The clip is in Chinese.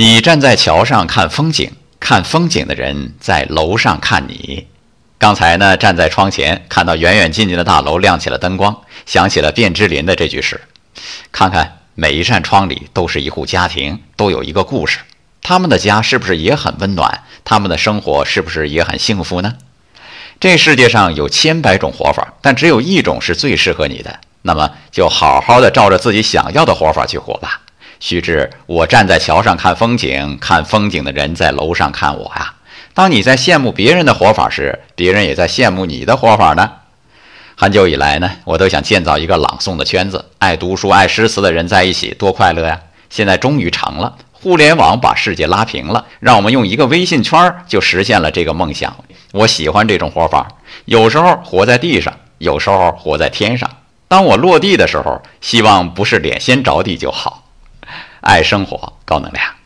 你站在桥上看风景，看风景的人在楼上看你。刚才呢，站在窗前看到远远近近的大楼亮起了灯光，想起了卞之琳的这句诗：“看看每一扇窗里都是一户家庭，都有一个故事。他们的家是不是也很温暖？他们的生活是不是也很幸福呢？”这世界上有千百种活法，但只有一种是最适合你的。那么，就好好的照着自己想要的活法去活吧。须知，我站在桥上看风景，看风景的人在楼上看我呀。当你在羡慕别人的活法时，别人也在羡慕你的活法呢。很久以来呢，我都想建造一个朗诵的圈子，爱读书、爱诗词的人在一起，多快乐呀！现在终于成了，互联网把世界拉平了，让我们用一个微信圈就实现了这个梦想。我喜欢这种活法，有时候活在地上，有时候活在天上。当我落地的时候，希望不是脸先着地就好。爱生活，高能量。